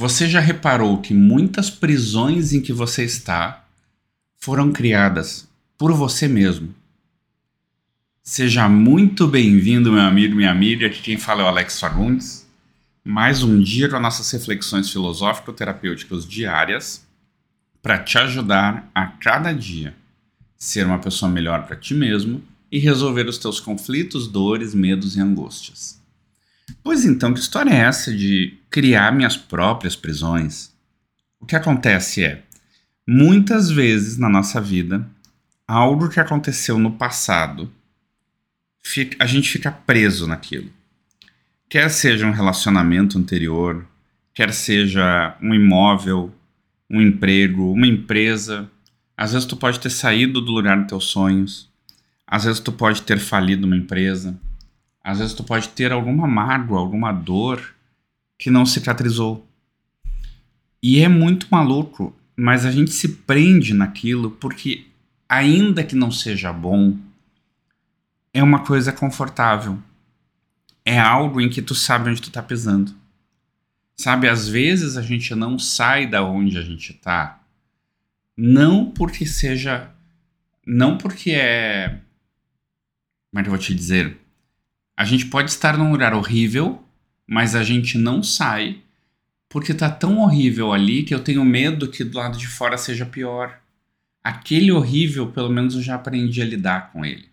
Você já reparou que muitas prisões em que você está foram criadas por você mesmo? Seja muito bem-vindo, meu amigo, minha amiga. Aqui quem fala é o Alex Fagundes. Mais um dia com nossas reflexões filosófico-terapêuticas diárias para te ajudar a cada dia ser uma pessoa melhor para ti mesmo e resolver os teus conflitos, dores, medos e angústias. Pois então, que história é essa de criar minhas próprias prisões? O que acontece é, muitas vezes na nossa vida, algo que aconteceu no passado, a gente fica preso naquilo. Quer seja um relacionamento anterior, quer seja um imóvel, um emprego, uma empresa. Às vezes tu pode ter saído do lugar dos teus sonhos. Às vezes tu pode ter falido uma empresa. Às vezes tu pode ter alguma mágoa, alguma dor que não cicatrizou. E é muito maluco, mas a gente se prende naquilo porque, ainda que não seja bom, é uma coisa confortável. É algo em que tu sabe onde tu tá pisando. Sabe, às vezes a gente não sai da onde a gente tá, não porque seja. Não porque é. Como é que eu vou te dizer? A gente pode estar num lugar horrível, mas a gente não sai porque tá tão horrível ali que eu tenho medo que do lado de fora seja pior. Aquele horrível, pelo menos eu já aprendi a lidar com ele.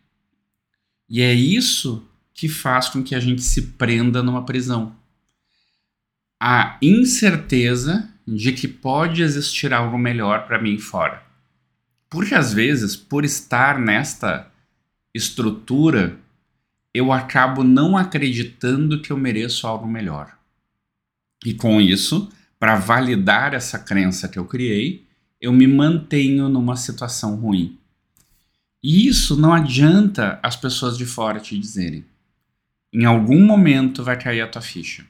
E é isso que faz com que a gente se prenda numa prisão. A incerteza de que pode existir algo melhor para mim fora. Porque às vezes, por estar nesta estrutura eu acabo não acreditando que eu mereço algo melhor. E com isso, para validar essa crença que eu criei, eu me mantenho numa situação ruim. E isso não adianta as pessoas de fora te dizerem. Em algum momento vai cair a tua ficha.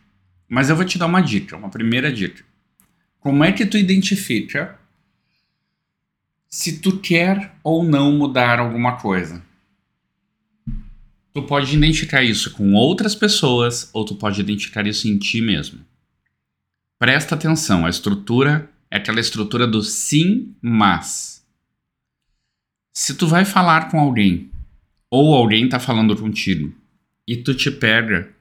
Mas eu vou te dar uma dica, uma primeira dica. Como é que tu identifica se tu quer ou não mudar alguma coisa? Tu pode identificar isso com outras pessoas ou tu pode identificar isso em ti mesmo. Presta atenção, a estrutura é aquela estrutura do sim, mas. Se tu vai falar com alguém ou alguém está falando contigo e tu te pega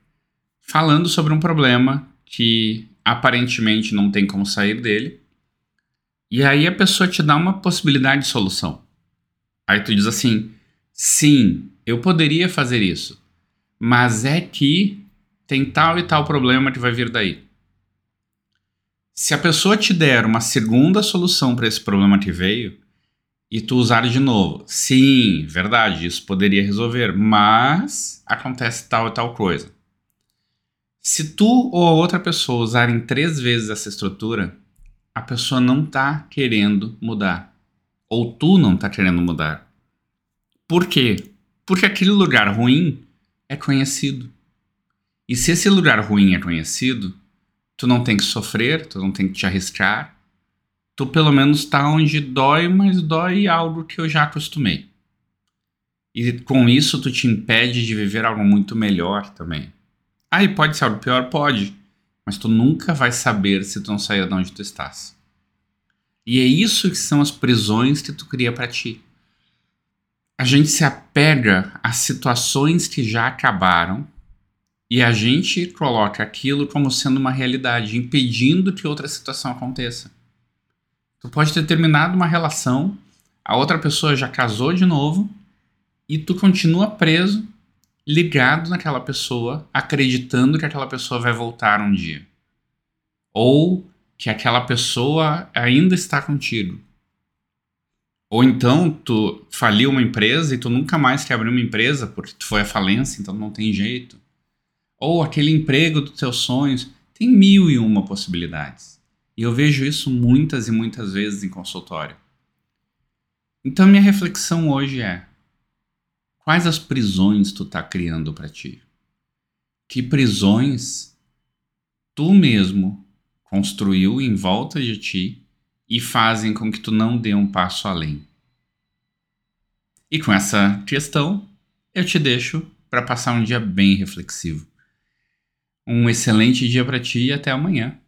falando sobre um problema que aparentemente não tem como sair dele, e aí a pessoa te dá uma possibilidade de solução. Aí tu diz assim: sim, eu poderia fazer isso, mas é que tem tal e tal problema que vai vir daí. Se a pessoa te der uma segunda solução para esse problema que veio e tu usar de novo, sim, verdade, isso poderia resolver, mas acontece tal e tal coisa. Se tu ou a outra pessoa usarem três vezes essa estrutura, a pessoa não está querendo mudar. Ou tu não está querendo mudar. Por quê? Porque aquele lugar ruim é conhecido. E se esse lugar ruim é conhecido, tu não tem que sofrer, tu não tem que te arriscar. Tu pelo menos tá onde dói, mas dói algo que eu já acostumei. E com isso tu te impede de viver algo muito melhor também. Ah, e pode ser algo pior? Pode. Mas tu nunca vai saber se tu não sair de onde tu estás. E é isso que são as prisões que tu cria para ti a gente se apega a situações que já acabaram e a gente coloca aquilo como sendo uma realidade, impedindo que outra situação aconteça. Tu pode ter terminado uma relação, a outra pessoa já casou de novo e tu continua preso, ligado naquela pessoa, acreditando que aquela pessoa vai voltar um dia. Ou que aquela pessoa ainda está contigo. Ou então tu faliu uma empresa e tu nunca mais quer abrir uma empresa porque tu foi à falência, então não tem jeito. Ou aquele emprego dos teus sonhos. Tem mil e uma possibilidades. E eu vejo isso muitas e muitas vezes em consultório. Então minha reflexão hoje é: quais as prisões tu tá criando para ti? Que prisões tu mesmo construiu em volta de ti e fazem com que tu não dê um passo além. E com essa questão, eu te deixo para passar um dia bem reflexivo. Um excelente dia para ti e até amanhã.